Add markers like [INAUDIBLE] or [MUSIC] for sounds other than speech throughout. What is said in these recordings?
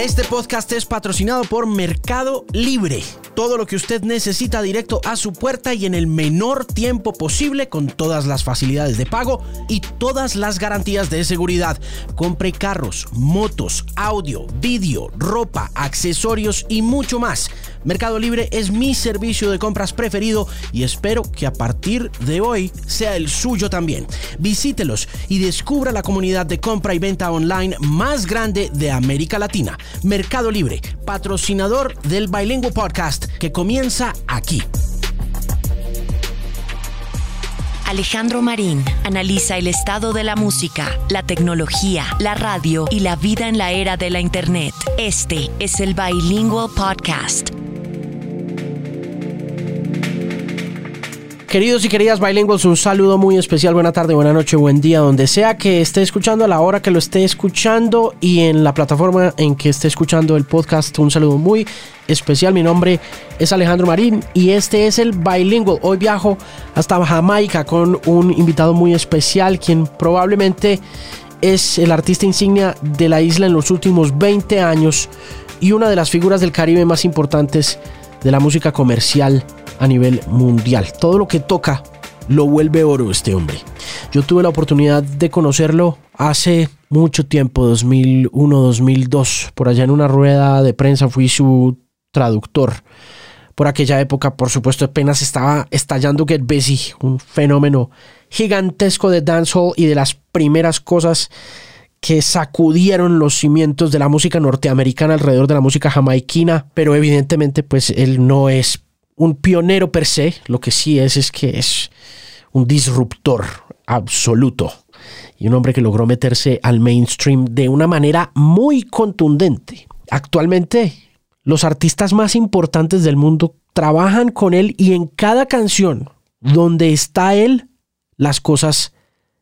Este podcast es patrocinado por Mercado Libre. Todo lo que usted necesita directo a su puerta y en el menor tiempo posible con todas las facilidades de pago y todas las garantías de seguridad. Compre carros, motos, audio, vídeo, ropa, accesorios y mucho más. Mercado Libre es mi servicio de compras preferido y espero que a partir de hoy sea el suyo también. Visítelos y descubra la comunidad de compra y venta online más grande de América Latina. Mercado Libre, patrocinador del Bilingual Podcast que comienza aquí. Alejandro Marín analiza el estado de la música, la tecnología, la radio y la vida en la era de la Internet. Este es el Bilingual Podcast. Queridos y queridas bilingües, un saludo muy especial, buena tarde, buena noche, buen día, donde sea que esté escuchando, a la hora que lo esté escuchando y en la plataforma en que esté escuchando el podcast, un saludo muy especial. Mi nombre es Alejandro Marín y este es el Bilingual. Hoy viajo hasta Jamaica con un invitado muy especial, quien probablemente es el artista insignia de la isla en los últimos 20 años y una de las figuras del Caribe más importantes de la música comercial a nivel mundial. Todo lo que toca lo vuelve oro este hombre. Yo tuve la oportunidad de conocerlo hace mucho tiempo, 2001, 2002, por allá en una rueda de prensa fui su traductor. Por aquella época, por supuesto, apenas estaba estallando Get Busy, un fenómeno gigantesco de dancehall y de las primeras cosas que sacudieron los cimientos de la música norteamericana alrededor de la música jamaiquina, pero evidentemente pues él no es un pionero per se, lo que sí es es que es un disruptor absoluto y un hombre que logró meterse al mainstream de una manera muy contundente. Actualmente, los artistas más importantes del mundo trabajan con él y en cada canción donde está él, las cosas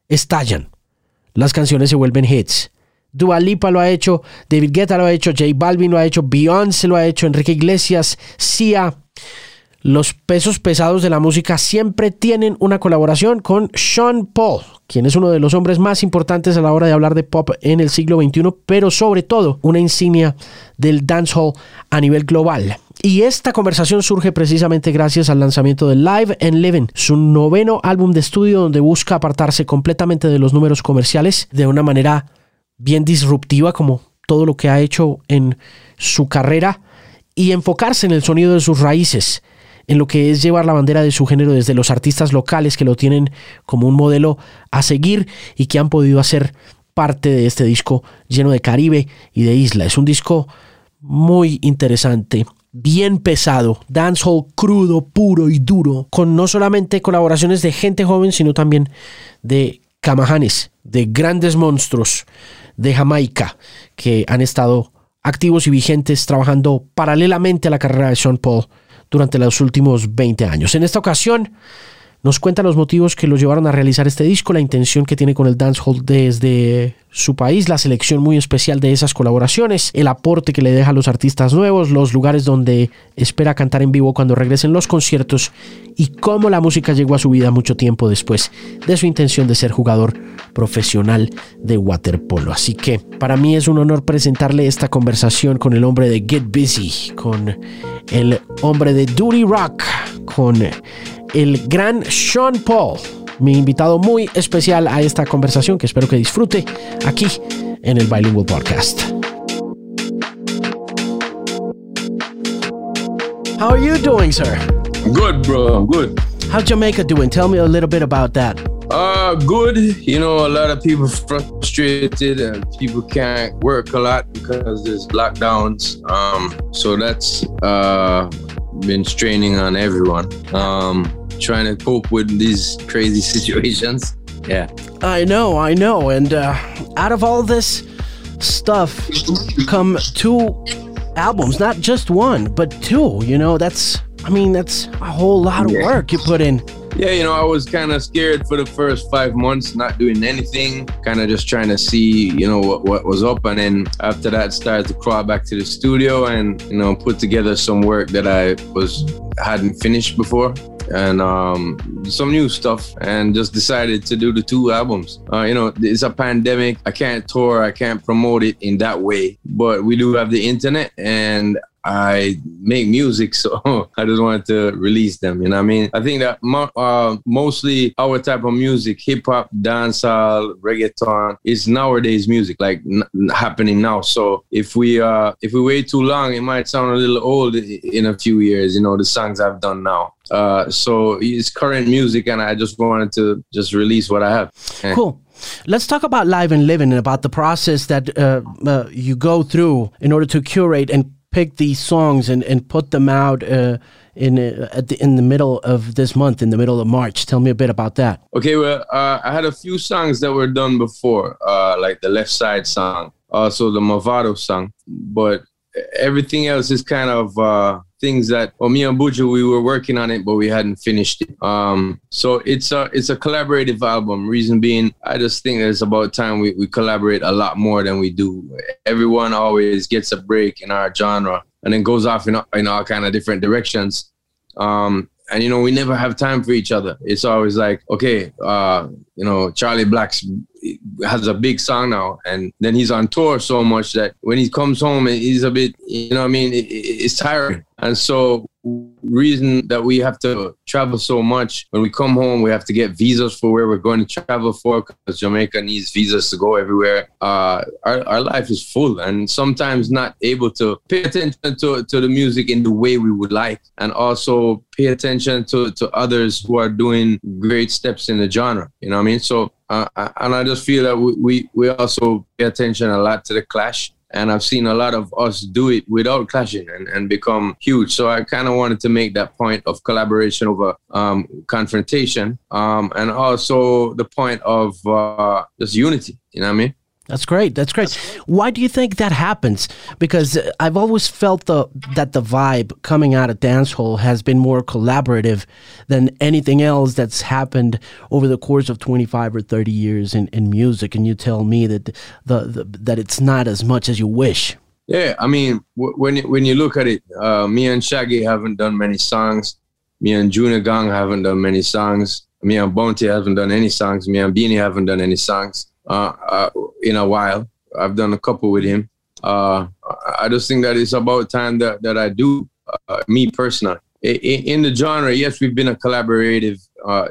estallan. Las canciones se vuelven hits. Dua Lipa lo ha hecho, David Guetta lo ha hecho, J Balvin lo ha hecho, Beyoncé lo ha hecho, Enrique Iglesias, Sia. Los pesos pesados de la música siempre tienen una colaboración con Sean Paul, quien es uno de los hombres más importantes a la hora de hablar de pop en el siglo XXI, pero sobre todo una insignia del dancehall a nivel global. Y esta conversación surge precisamente gracias al lanzamiento de Live and Living, su noveno álbum de estudio donde busca apartarse completamente de los números comerciales de una manera bien disruptiva como todo lo que ha hecho en su carrera y enfocarse en el sonido de sus raíces en lo que es llevar la bandera de su género desde los artistas locales que lo tienen como un modelo a seguir y que han podido hacer parte de este disco lleno de Caribe y de isla. Es un disco muy interesante, bien pesado, dancehall crudo, puro y duro, con no solamente colaboraciones de gente joven, sino también de camajanes, de grandes monstruos de Jamaica que han estado activos y vigentes trabajando paralelamente a la carrera de Sean Paul durante los últimos 20 años. En esta ocasión nos cuenta los motivos que lo llevaron a realizar este disco, la intención que tiene con el dancehall desde su país, la selección muy especial de esas colaboraciones, el aporte que le deja a los artistas nuevos, los lugares donde espera cantar en vivo cuando regresen los conciertos y cómo la música llegó a su vida mucho tiempo después de su intención de ser jugador profesional de waterpolo. Así que para mí es un honor presentarle esta conversación con el hombre de Get Busy, con el hombre de Duty Rock, con el gran Sean Paul, mi invitado muy especial a esta conversación que espero que disfrute aquí en el Bilingual Podcast. How are you doing, sir? Good, bro. Good. How's Jamaica doing? Tell me a little bit about that. Uh, good. You know, a lot of people frustrated and people can't work a lot because there's lockdowns. Um, so that's uh been straining on everyone. Um, trying to cope with these crazy [LAUGHS] situations. Yeah. I know, I know. And uh, out of all this stuff come two albums, not just one, but two. You know, that's, I mean, that's a whole lot of Yeah. work you put in. Yeah, you know, I was kind of scared for the first five months, not doing anything, kind of just trying to see, you know, what, what was up. And then after that, started to crawl back to the studio and, you know, put together some work that I was hadn't finished before. And um, some new stuff, and just decided to do the two albums. Uh, you know, it's a pandemic. I can't tour. I can't promote it in that way, but we do have the internet, and I make music, [LAUGHS] so I just wanted to release them. You know what I mean? I think that mo- uh, mostly our type of music, hip hop, dancehall, reggaeton, is nowadays music, like n- happening now. So if we uh, if we wait too long, it might sound a little old in a few years. You know, the songs I've done now. Uh, so it's current music, and I just wanted to just release what I have. Cool. Let's talk about live and living and about the process that uh, uh, you go through in order to curate and pick these songs and, and put them out uh, in uh, at the in the middle of this month, in the middle of March. Tell me a bit about that. Okay, well, uh, I had a few songs that were done before, uh, like the Leftside song, also the Mavado song, but everything else is kind of uh, things that well, me and Buju we were working on it, but we hadn't finished it. Um, so it's a it's a collaborative album. Reason being, I just think that it's about time we, we collaborate a lot more than we do. Everyone always gets a break in our genre and then goes off in, in all kind of different directions. Um, and you know we never have time for each other. It's always like, okay, uh, you know, Charly Black's has a big song now, and then he's on tour so much that when he comes home, he's a bit, you know, I mean, it's tiring. And so, reason that we have to travel so much when we come home, we have to get visas for where we're going to travel for because Jamaica needs visas to go everywhere. Uh, our, our life is full, and sometimes not able to pay attention to, to the music in the way we would like, and also pay attention to, to others who are doing great steps in the genre. You know what I mean? So uh, and I just feel that we, we, we also pay attention a lot to the clash. And I've seen a lot of us do it without clashing and, and become huge. So I kind of wanted to make that point of collaboration over um, confrontation um, and also the point of uh, just unity. You know what I mean? That's great. That's great. Why do you think that happens? Because I've always felt the that the vibe coming out of dancehall has been more collaborative than anything else that's happened over the course of 25 or 30 years in, in music. And you tell me that the, the that it's not as much as you wish. Yeah, I mean, when when you look at it, uh, me and Shaggy haven't done many songs. Me and Junior Gong haven't done many songs. Me and Bounty haven't done any songs. Me and Beanie haven't done any songs uh, uh, in a while. I've done a couple with him. Uh, I just think that it's about time that, that I do, uh, me personally. In, the genre, yes, we've been a collaborative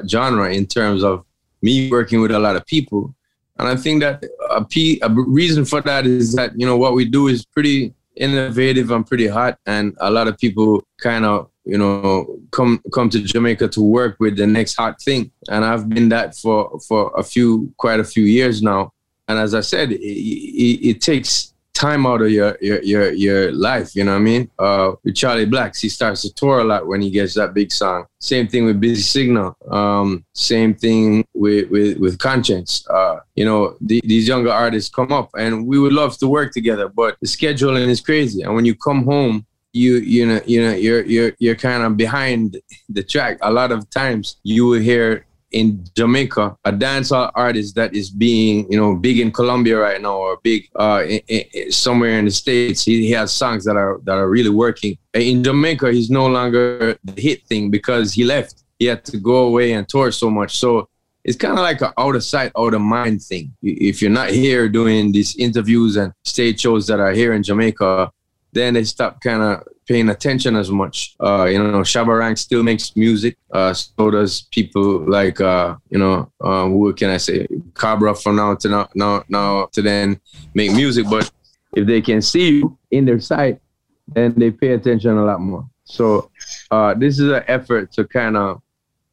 genre in terms of me working with a lot of people. And I think that a, p- a reason for that is that, you know, what we do is pretty innovative and pretty hot. And a lot of people kind of you know, come come to Jamaica to work with the next hot thing. And I've been that for for a few, quite a few years now. And as I said, it, it, it takes time out of your, your your your life. You know what I mean? Uh, with Charly Blacks, he starts to tour a lot when he gets that big song. Same thing with Busy Signal. Um, same thing with with, with Konshens. Uh, you know, the, these younger artists come up, and we would love to work together, but the scheduling is crazy. And when you come home you you know you know you're you're you're kind of behind the track. A lot of times you will hear in Jamaica a dancehall artist that is being you know big in Colombia right now or big uh, in, in, somewhere in the states. He, he has songs that are that are really working. In Jamaica, he's no longer the hit thing because he left. He had to go away and tour so much. So it's kind of like an out of sight, out of mind thing. If you're not here doing these interviews and stage shows that are here in Jamaica, then they stopped kind of paying attention as much. Uh, you know, Shabba Ranks still makes music. Uh, so does people like, uh, you know, uh, who can I say? Cabra from now to now, now, now to then make music. But if they can see you in their sight, then they pay attention a lot more. So uh, this is an effort to kind of,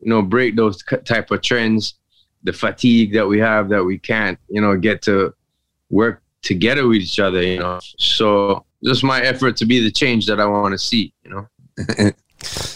you know, break those type of trends, the fatigue that we have that we can't, you know, get to work together with each other, you know. So just my effort to be the change that I want to see, you know. [LAUGHS]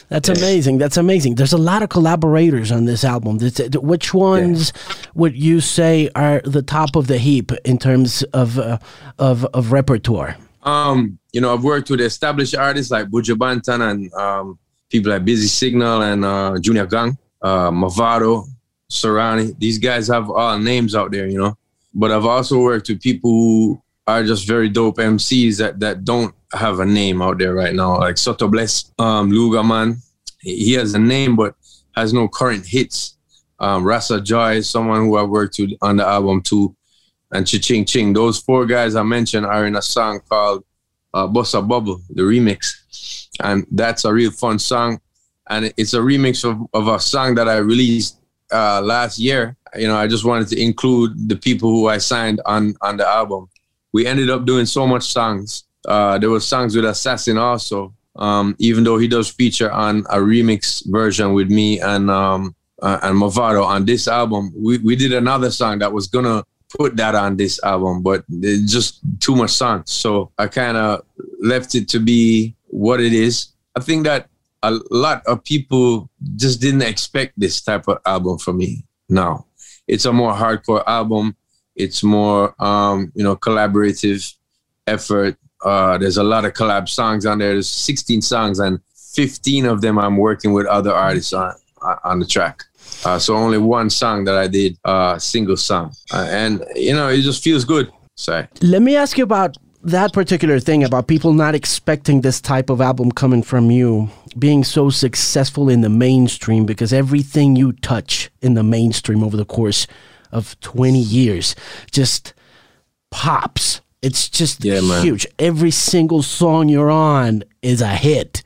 That's amazing. That's amazing. There's a lot of collaborators on this album. Which ones yeah. would you say are the top of the heap in terms of uh, of of repertoire? Um, you know, I've worked with established artists like Buju Banton and um, people like Busy Signal and uh, Junior Gong, uh, Mavado, Serani. These guys have all names out there, you know. But I've also worked with people who are just very dope MCs that that don't have a name out there right now, like Soto Bless, um, Lugaman. He has a name, but has no current hits. Um, Rasa Joy is someone who I worked with on the album too, and Ching Ching. Those four guys I mentioned are in a song called uh, Bossa Bubble, the remix, and that's a real fun song. And it's a remix of, of a song that I released uh, last year. You know, I just wanted to include the people who I signed on on the album. We ended up doing so much songs. Uh, there were songs with Assassin also, um, even though he does feature on a remix version with me and um, uh, and Mavado on this album. We we did another song that was gonna put that on this album, but just too much songs. So I kind of left it to be what it is. I think that a lot of people just didn't expect this type of album from me. Now it's a more hardcore album. It's more, um, you know, collaborative effort. Uh, there's a lot of collab songs on there. There's 16 songs, and 15 of them I'm working with other artists on on the track. Uh, so only one song that I did, uh, single song, uh, and you know it just feels good. So let me ask you about that particular thing about people not expecting this type of album coming from you being so successful in the mainstream because everything you touch in the mainstream over the course of 20 years just pops it's just yeah, huge every single song you're on is a hit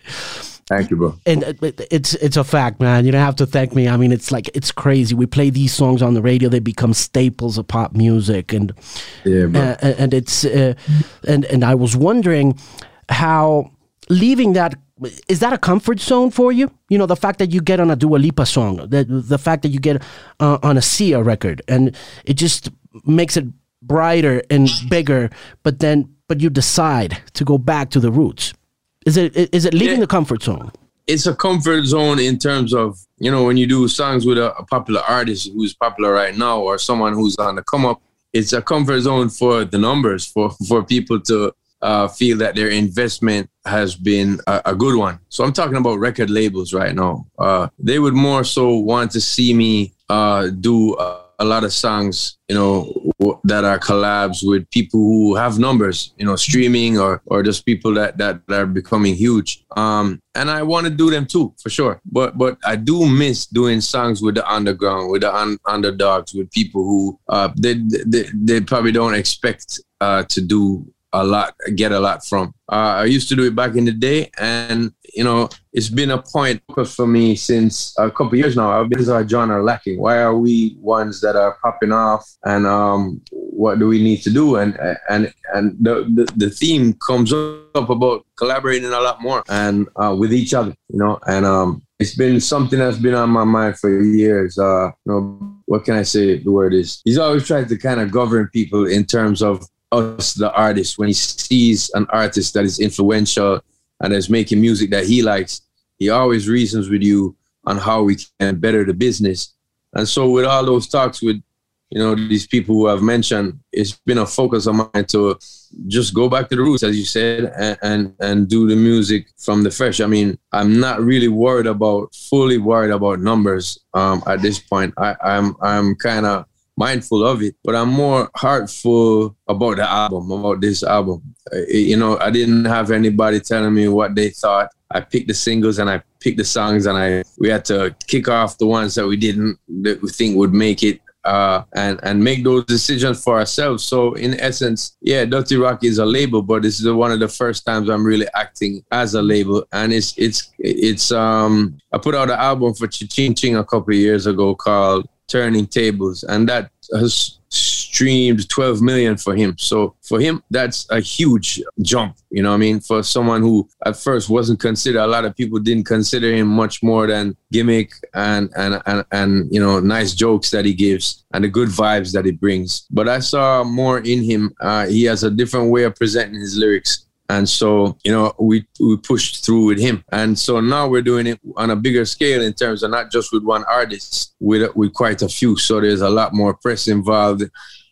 Thank you, bro. And it's it's a fact, man. You don't have to thank me. I mean, it's like it's crazy. We play these songs on the radio; they become staples of pop music, and yeah, bro. Uh, and it's uh, and and I was wondering how leaving that is that a comfort zone for you? You know, the fact that you get on a Dua Lipa song, the the fact that you get uh, on a Sia record, and it just makes it brighter and bigger. But then, but you decide to go back to the roots. Is it is it leaving yeah. the comfort zone? It's a comfort zone in terms of you know when you do songs with a, a popular artist who's popular right now or someone who's on the come up. It's a comfort zone for the numbers for for people to uh, feel that their investment has been a, a, good one. So I'm talking about record labels right now. Uh, they would more so want to see me uh, do a lot of songs, you know, that are collabs with people who have numbers, you know, streaming or or just people that that, that are becoming huge. Um, and I want to do them too, for sure. But but I do miss doing songs with the underground, with the un- underdogs, with people who uh, they, they they probably don't expect uh, to do a lot, get a lot from. Uh, I used to do it back in the day, and you know, it's been a point for me since a couple years now. Our business our genre lacking. Why are we ones that are popping off? And um, what do we need to do? And and and the the, the theme comes up about collaborating a lot more and uh, with each other, you know. And um, it's been something that's been on my mind for years. Uh, you know, what can I say? The word is he's always tried to kind of govern people in terms of us, the artist, when he sees an artist that is influential and is making music that he likes, he always reasons with you on how we can better the business. And so, with all those talks with, you know, these people who I've mentioned, it's been a focus of mine to just go back to the roots, as you said, and and, and do the music from the fresh. I mean, I'm not really worried about, fully worried about numbers um, at this point. I, I'm I'm kind of mindful of it, but I'm more heartful about the album, about this album. You know, I didn't have anybody telling me what they thought. I picked the singles and I picked the songs, and I we had to kick off the ones that we didn't that we think would make it. Uh, and and make those decisions for ourselves. So in essence, yeah, Dutty Rock is a label, but this is one of the first times I'm really acting as a label. And it's it's it's um I put out an album for Ching Ching a couple years ago called turning tables, and that has streamed 12 million for him. So for him, that's a huge jump. You know I mean? For someone who at first wasn't considered, a lot of people didn't consider him much more than gimmick and and and, and you know nice jokes that he gives and the good vibes that he brings. But I saw more in him. Uh, he has a different way of presenting his lyrics and so, you know, we, we pushed through with him. And so now we're doing it on a bigger scale in terms of not just with one artist, with, with quite a few. So there's a lot more press involved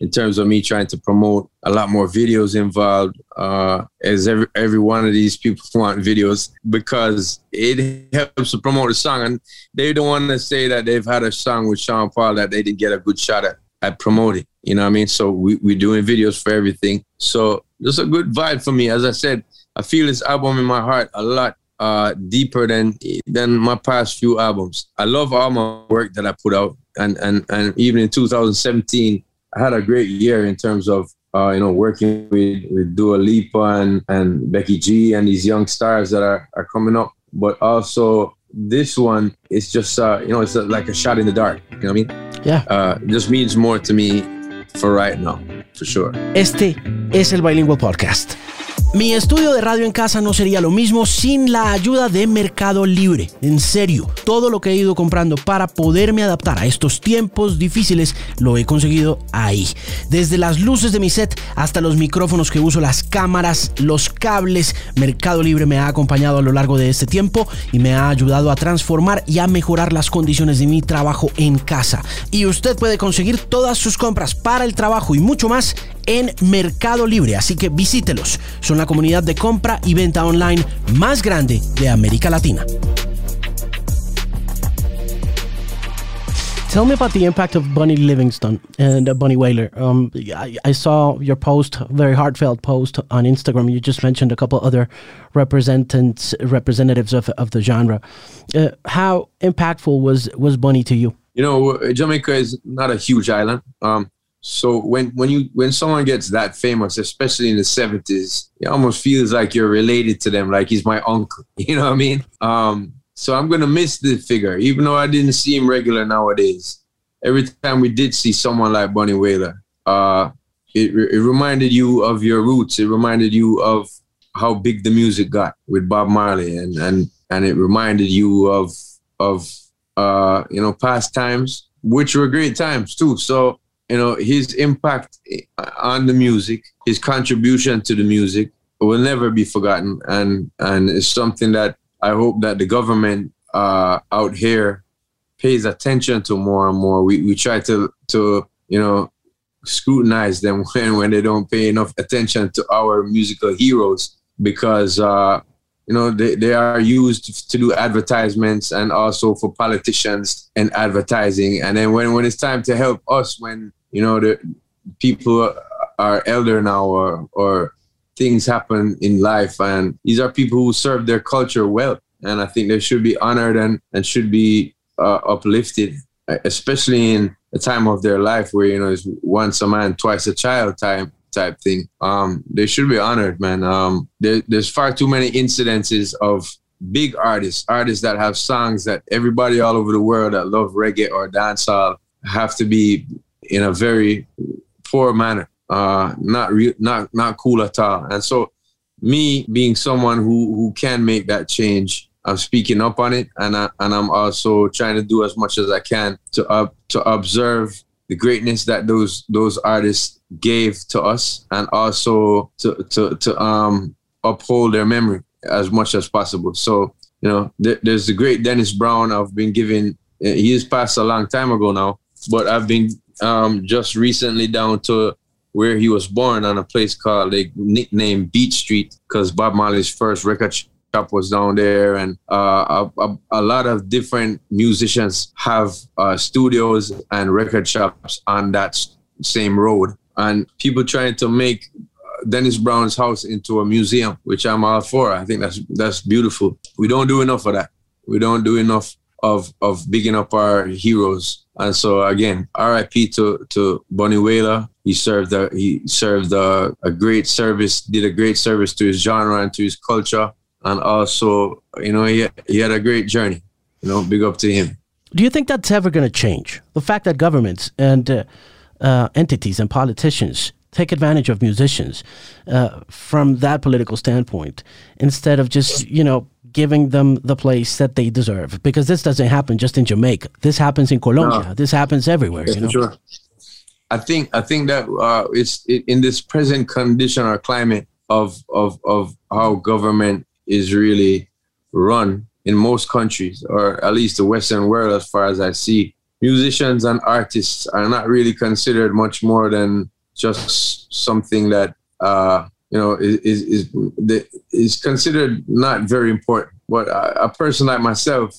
in terms of me trying to promote a lot more videos involved uh, as every, every one of these people [LAUGHS] want videos because it helps to promote the song and they don't want to say that they've had a song with Sean Paul that they didn't get a good shot at, at promoting you know what I mean so we, we're doing videos for everything so just a good vibe for me. As I said, I feel this album in my heart a lot uh, deeper than than my past few albums. I love all my work that I put out, and and and even in 2017, I had a great year in terms of uh, you know working with with Dua Lipa and and Becky G and these young stars that are are coming up. But also this one is just uh, you know it's like a shot in the dark. You know what I mean? Yeah. Uh, just means more to me for right now, for sure. Este es el Bilingual Podcast. Mi estudio de radio en casa no sería lo mismo sin la ayuda de Mercado Libre. En serio, todo lo que he ido comprando para poderme adaptar a estos tiempos difíciles lo he conseguido ahí. Desde las luces de mi set hasta los micrófonos que uso, las cámaras, los cables, Mercado Libre me ha acompañado a lo largo de este tiempo y me ha ayudado a transformar y a mejorar las condiciones de mi trabajo en casa. Y usted puede conseguir todas sus compras para el trabajo y mucho más en Mercado Libre, así que visítelos. Son la comunidad de compra y venta online más grande de América Latina. Tell me about the impact of Bunny Livingston and uh, Bunny Wailer. Um, I, I, saw your post, very heartfelt post on Instagram. You just mentioned a couple other representatives representatives of, of the genre. Uh, how impactful was was Bunny to you? You know, Jamaica is not a huge island. Um, so when when you when someone gets that famous, especially in the seventies, it almost feels like you're related to them, like he's my uncle. [LAUGHS] You know what I mean? Um, so I'm gonna miss the figure, even though I didn't see him regular nowadays. Every time we did see someone like Bunny Wailer, uh, it, it reminded you of your roots. It reminded you of how big the music got with Bob Marley, and and and it reminded you of of uh, you know past times, which were great times too. So you know, his impact on the music, his contribution to the music will never be forgotten. And, and it's something that I hope that the government uh, out here pays attention to more and more. We, we try to, to, you know, scrutinize them [LAUGHS] when, when they don't pay enough attention to our musical heroes because, uh, you know, they, they are used to do advertisements and also for politicians and advertising. And then when, when it's time to help us, when you know the people are elder now or or things happen in life and these are people who serve their culture well and i think they should be honored and and should be uh, uplifted especially in a time of their life where you know it's once a man twice a child time type thing. Um they should be honored man. Um there, there's far too many incidences of big artists artists that have songs that everybody all over the world that love reggae or dancehall have to be in a very poor manner, uh, not real, not not cool at all. And so, me being someone who who can make that change, I'm speaking up on it, and I, and I'm also trying to do as much as I can to uh, to observe the greatness that those those artists gave to us, and also to to to um uphold their memory as much as possible. So you know, th- there's the great Dennis Brown. I've been given. He is passed a long time ago now, but I've been um, just recently down to where he was born on a place called they nicknamed Beat Street because Bob Marley's first record shop was down there, and uh, a, a, a, lot of different musicians have uh, studios and record shops on that same road. And people trying to make uh, Dennis Brown's house into a museum, which I'm all for. I think that's that's beautiful. We don't do enough of that. We don't do enough of of bigging up our heroes. And so again, R.I.P. to to Wailer. He served a, he served a, a great service, did a great service to his genre and to his culture, and also you know he he had a great journey. You know, big up to him. Do you think that's ever going to change? The fact that governments and uh, uh, entities and politicians take advantage of musicians uh, from that political standpoint instead of just you know giving them the place that they deserve because this doesn't happen just in Jamaica. This happens in Colombia. No. This happens everywhere. you know? Sure. I think I think that uh, it's it, in this present condition or climate of of of how government is really run in most countries, or at least the Western world, as far as I see. Musicians and artists are not really considered much more than just something that uh, you know, is is is considered not very important. But a, a person like myself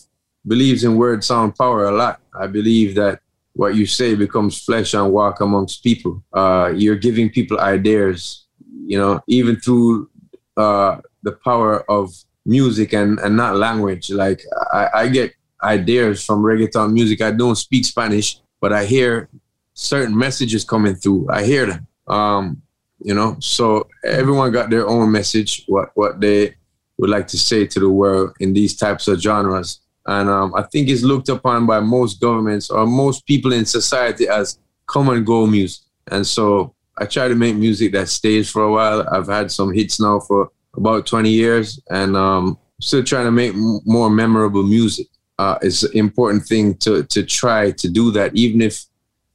believes in word, sound, power a lot. I believe that what you say becomes flesh and walk amongst people. Uh, you're giving people ideas, you know, even through uh, the power of music and, and not language. Like I, I get ideas from reggaeton music. I don't speak Spanish, but I hear certain messages coming through. I hear them. Um, you know, so everyone got their own message, what what they would like to say to the world in these types of genres. And um, I think it's looked upon by most governments or most people in society as come and go music. And so I try to make music that stays for a while. I've had some hits now for about 20 years and um, still trying to make m- more memorable music. Uh, it's an important thing to, to try to do that, even if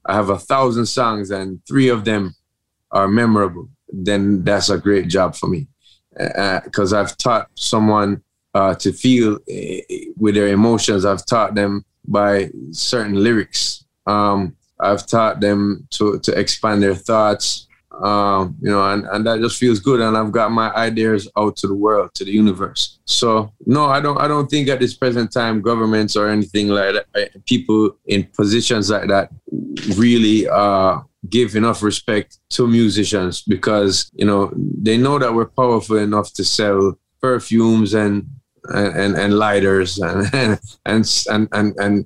I have a thousand songs and three of them are memorable, then that's a great job for me. Because uh, I've taught someone uh, to feel uh, with their emotions, I've taught them by certain lyrics. Um, I've taught them to, to expand their thoughts, um, you know, and, and that just feels good. And I've got my ideas out to the world, to the universe. So no, I don't. I don't think at this present time, governments or anything like that, eh, people in positions like that, really uh, give enough respect to musicians because you know they know that we're powerful enough to sell perfumes and and and, lighters [LAUGHS] and and and and and,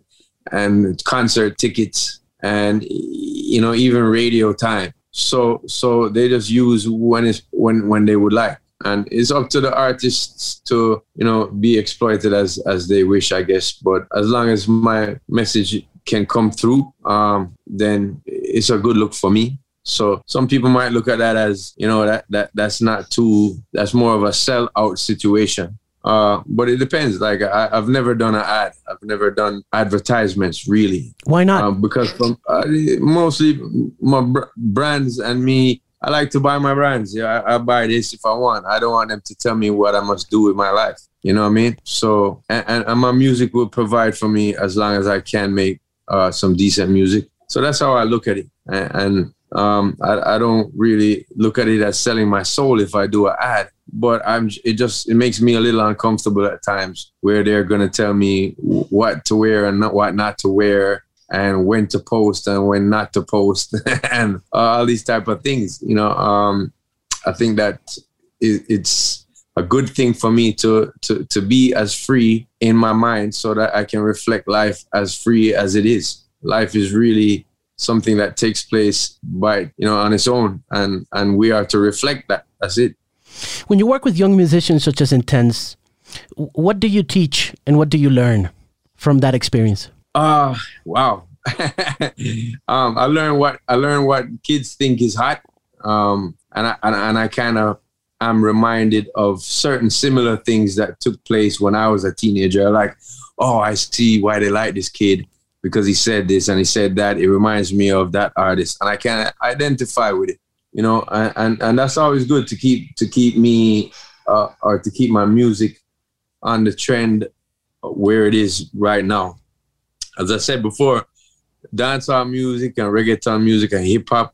and concert tickets and you know even radio time so so they just use when it's when when they would like. And it's up to the artists to, you know, be exploited as as they wish, I guess. But as long as my message can come through, um, then it's a good look for me. So some people might look at that as, you know, that that that's not too that's more of a sell out situation. Uh, but it depends. Like I, have never done an ad. I've never done advertisements really. Why not? Um, because from uh, mostly my br- brands and me, I like to buy my brands. Yeah, I, I, buy this if I want. I don't want them to tell me what I must do with my life. You know what I mean? So and, and my music will provide for me as long as I can make uh, some decent music. So that's how I look at it. And, and um, I, I don't really look at it as selling my soul if I do an ad but I'm it just it makes me a little uncomfortable at times where they're gonna tell me what to wear and not what not to wear and when to post and when not to post [LAUGHS] and all these type of things. You know, um, I think that it's a good thing for me to to to be as free in my mind so that I can reflect life as free as it is. Life is really something that takes place by you know on its own and and we are to reflect that that's it when you work with young musicians such as Intence, what do you teach and what do you learn from that experience? Uh wow. [LAUGHS] um, I learned what I learned what kids think is hot, um, and I and, and I kind of am reminded of certain similar things that took place when I was a teenager. Like, oh, I see why they like this kid because he said this and he said that. It reminds me of that artist, and I can identify with it you know, and, and that's always good to keep to keep me uh, or to keep my music on the trend where it is right now. As I said before, dancehall music and reggaeton music and hip hop,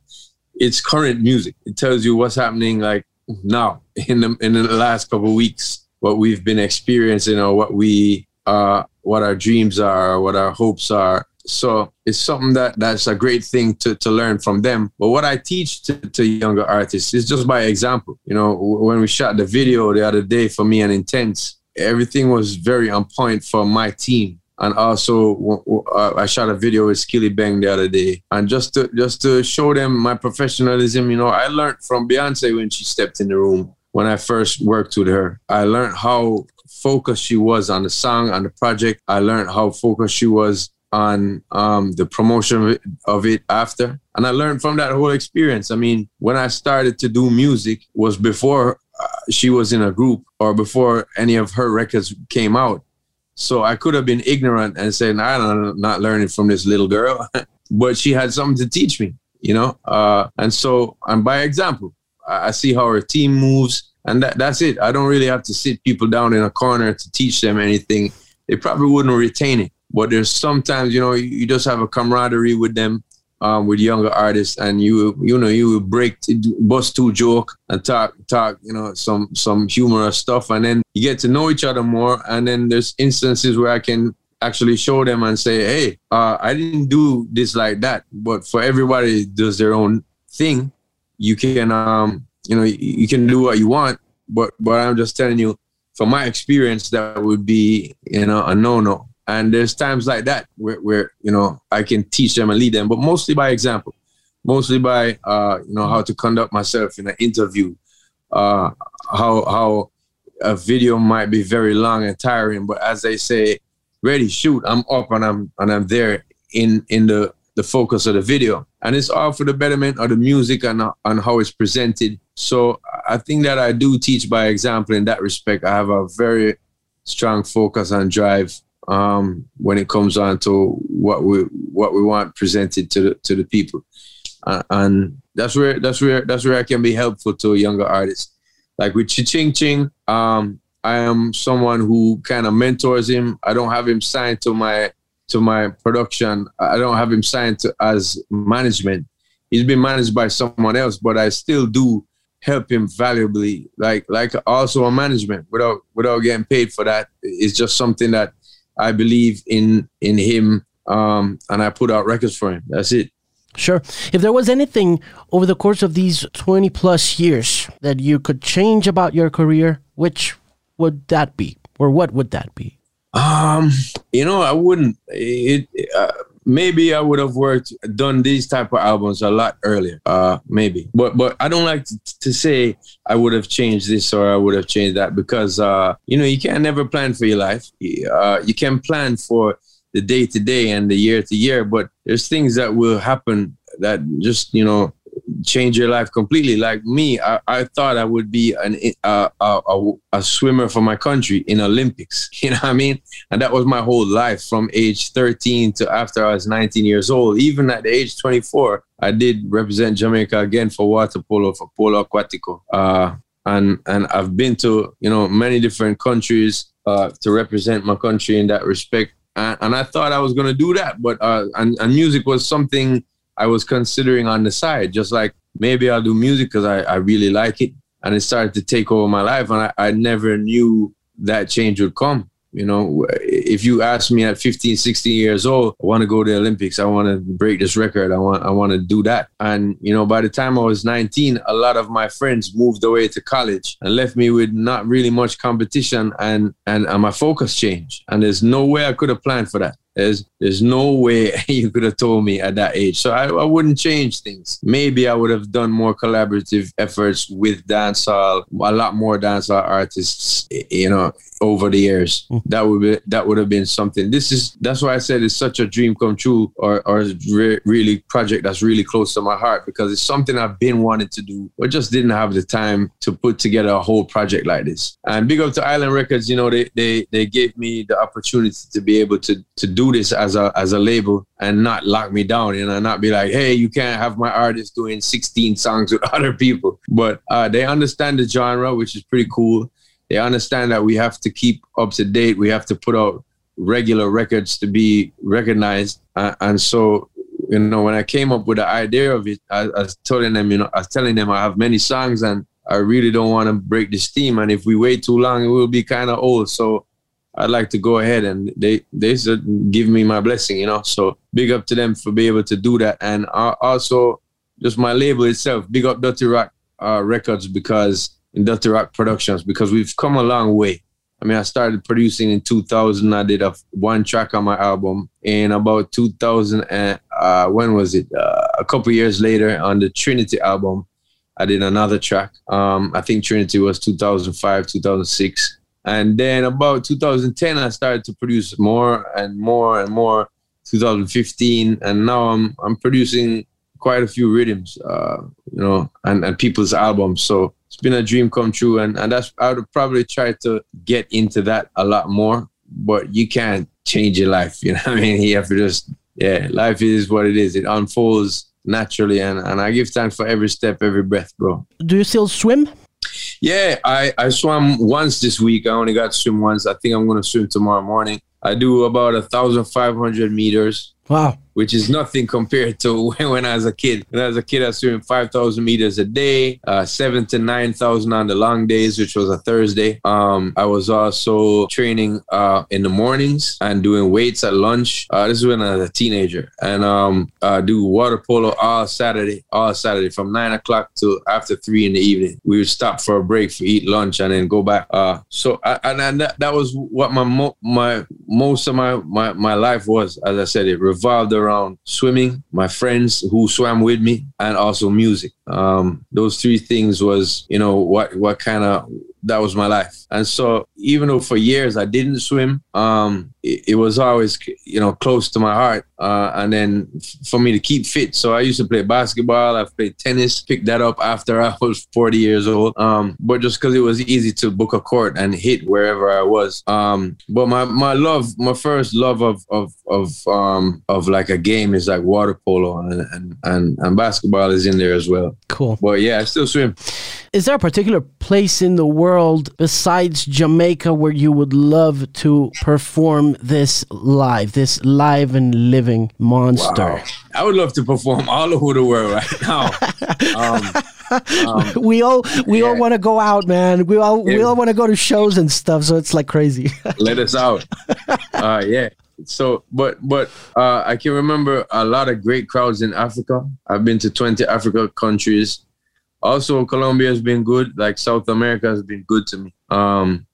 it's current music. It tells you what's happening like now in the in the last couple weeks, what we've been experiencing or what we uh what our dreams are, what our hopes are, so it's something that that's a great thing to, to learn from them. But what I teach to, to younger artists is just by example. You know, when we shot the video the other day for me and Intence, everything was very on point for my team. And also, I shot a video with Skillibeng the other day, and just to just to show them my professionalism. You know, I learned from Beyonce when she stepped in the room when I first worked with her. I learned how focused she was on the song, on the project. I learned how focused she was on um, the promotion of it, of it, after. And I learned from that whole experience. I mean, when I started to do music was before uh, she was in a group or before any of her records came out. So I could have been ignorant and saying, I'm not not learning from this little girl. [LAUGHS] but she had something to teach me, you know? Uh, and so, and by example, I see how her team moves. And that, that's it. I don't really have to sit people down in a corner to teach them anything. They probably wouldn't retain it. But there's sometimes, you know, you just have a camaraderie with them, um, with younger artists, and you, you know, you break, bust two joke and talk, talk, you know, some some humorous stuff, and then you get to know each other more. And then there's instances where I can actually show them and say, hey, uh, I didn't do this like that. But for everybody does their own thing, you can, um, you know, you can do what you want. But but I'm just telling you, from my experience, that would be, you know, a no-no. And there's times like that where, where you know I can teach them and lead them, but mostly by example, mostly by uh, you know how to conduct myself in an interview, uh, how how a video might be very long and tiring, but as they say, ready, shoot, I'm up and I'm and I'm there in in the the focus of the video, and it's all for the betterment of the music and and how it's presented. So I think that I do teach by example in that respect. I have a very strong focus and drive um, when it comes on to what we what we want presented to the to the people, uh, and that's where that's where that's where I can be helpful to a younger artists. Like with Ching Ching, um, I am someone who kind of mentors him. I don't have him signed to my to my production. I don't have him signed to, as management. He's been managed by someone else, but I still do help him valuably. Like like also a management without without getting paid for that. It's just something that I believe in in him, um, and I put out records for him. That's it. Sure. If there was anything over the course of these 20 plus years that you could change about your career, which would that be? Or what would that be? Um, you know, I wouldn't. It, uh, maybe I would have worked, done these type of albums a lot earlier. Uh, maybe, but but I don't like to, to say I would have changed this or I would have changed that because uh, you know you can't never plan for your life. Uh, you can plan for the day to day and the year to year, but there's things that will happen that just you know change your life completely. Like me, I, I thought I would be an a, a, a, swimmer for my country in Olympics. [LAUGHS] You know what I mean? And that was my whole life from age 13 to after I was 19 years old. Even at the age 24, I did represent Jamaica again for water polo for polo aquatico. Uh, and and I've been to you know many different countries uh, to represent my country in that respect. And, and I thought I was gonna do that, but uh, and, and music was something I was considering on the side, just like maybe I'll do music because I, I really like it. And it started to take over my life. And I, I never knew that change would come. You know, if you ask me at 15, 16 years old, I want to go to the Olympics. I want to break this record. I want, I want to do that. And, you know, by the time I was 19, a lot of my friends moved away to college and left me with not really much competition and, and, and my focus changed. And there's no way I could have planned for that. There's there's no way [LAUGHS] you could have told me at that age. So I, I wouldn't change things. Maybe I would have done more collaborative efforts with dancehall, a lot more dancehall artists, you know, over the years. Mm. That would be that would have been something. This is that's why I said it's such a dream come true, or or re- really project that's really close to my heart because it's something I've been wanting to do, but just didn't have the time to put together a whole project like this. And big up to Island Records, you know, they they they gave me the opportunity to be able to to do this as a as a label and not lock me down, you know, not be like, hey, you can't have my artist doing 16 songs with [LAUGHS] other people. But uh, they understand the genre, which is pretty cool. They understand that we have to keep up to date. We have to put out regular records to be recognized. Uh, and so, you know, when I came up with the idea of it, I, I was telling them, you know, I was telling them I have many songs and I really don't want to break this theme. And if we wait too long, it will be kind of old. So I'd like to go ahead and they they said give me my blessing, you know. So big up to them for being able to do that, and also just my label itself. Big up Dutty Rock uh, Records because in Dutty Rock Productions because we've come a long way. I mean, I started producing in 2000. I did a one track on my album. In about 2000, and uh, when was it? Uh, a couple years later, on the Trinity album, I did another track. Um, I think Trinity was 2005, 2006 and then about 2010, I started to produce more and more and more. 2015, and now I'm I'm producing quite a few rhythms, uh, you know, and, and people's albums. So it's been a dream come true, and and that's I would probably try to get into that a lot more. But you can't change your life, [LAUGHS] you know. I mean, you have to just yeah, life is what it is. It unfolds naturally, and and I give thanks for every step, every breath, bro. Do you still swim? Yeah, I, I swam once this week. I only got to swim once. I think I'm going to swim tomorrow morning. I do about a thousand five hundred meters. Wow. Which is nothing compared to when, [LAUGHS] when I was a kid. When I was a kid, I was swimming 5,000 meters a day, uh, seven to 9,000 on the long days, which was a Thursday. Um, I was also training uh, in the mornings and doing weights at lunch. Uh, this is when I was a teenager. And um, I do water polo all Saturday, all Saturday from nine o'clock to after three in the evening. We would stop for a break for eat lunch and then go back. Uh, so, I, and, and that, that was what my, mo- my, most of my, my, my life was. As I said, it revolved around swimming, my friends who swam with me, and also music. Um, those three things was, you know, what what kind of that was my life. And so even though for years I didn't swim, um, it, it, was always you know close to my heart. Uh, and then for me to keep fit, so I used to play basketball. I played tennis. Picked that up after [LAUGHS] I was 40 years old. Um, but just because it was easy to book a court and hit wherever I was. Um, but my my love, my first love of of of um of like a game is like water polo and and and, and basketball is in there as well. Cool. But yeah, I still swim. Is there a particular place in the world besides Jamaica where you would love to perform this live, this live and living monster? Wow. I would love to perform all over the world right [LAUGHS] now. um, um, [LAUGHS] we all we yeah. all want to go out, man. We all yeah. we all want to go to shows and stuff. So it's like crazy. [LAUGHS] Let us out. Uh, yeah. So, but but uh, I can remember a lot of great crowds in Africa. I've been to twenty Africa countries. Also, Colombia has been good. Like South America has been good to me. Um,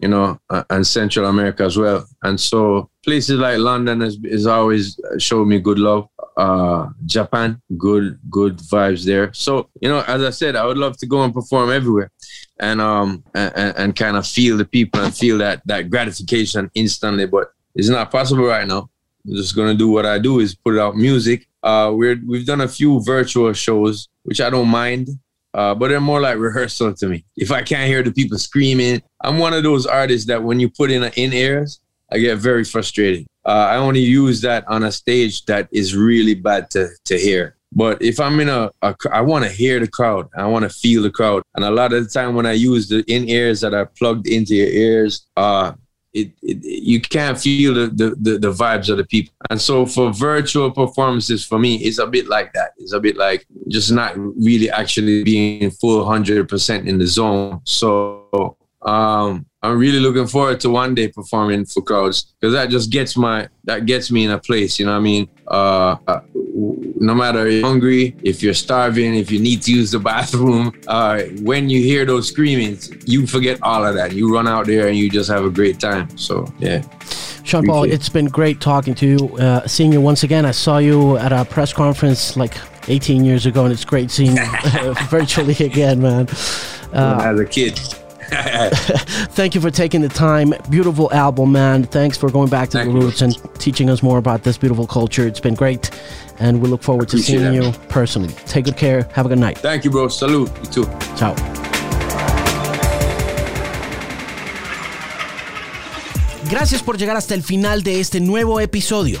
you know, and Central America as well. And so places like London has, has always showed me good love. Uh, Japan, good, good vibes there. So, you know, as I said, I would love to go and perform everywhere and, um, and, and kind of feel the people and feel that, that gratification instantly, but it's not possible right now. I'm just going to do what I do is put out music. Uh, we're, we've done a few virtual shows, which I don't mind. Uh, but they're more like rehearsal to me. If I can't hear the people screaming, I'm one of those artists that when you put in in ears, I get very frustrated. Uh, I only use that on a stage that is really bad to to hear. But if I'm in a, a I want to hear the crowd. I want to feel the crowd. And a lot of the time when I use the in ears that are plugged into your ears, uh, it, it, you can't feel the, the, the, the, vibes of the people. And so for virtual performances, for me, it's a bit like that. It's a bit like just not really actually being full 100% in the zone. So um, I'm really looking forward to one day performing for crowds because that just gets my that gets me in a place. You know what I mean? Uh, uh, no matter if you're hungry, if you're starving, if you need to use the [LAUGHS] bathroom, uh, when you hear those screamings, you forget all of that. You run out there and you just have a great time. So yeah. Sean Paul, it's been great talking to you, uh, seeing you once again. I saw you at a press conference like 18 years ago, and it's great seeing you [LAUGHS] [LAUGHS] virtually again, man. Uh, As a kid. [LAUGHS] Thank you for taking the time. Beautiful album, man. Thanks for going back to Thank the roots you. and teaching us more about this beautiful culture. It's been great. And we look forward to seeing that. you personally. Take good care. Have a good night. Thank you, bro. Salute. You too. Ciao. Gracias por llegar hasta el final de este nuevo episodio.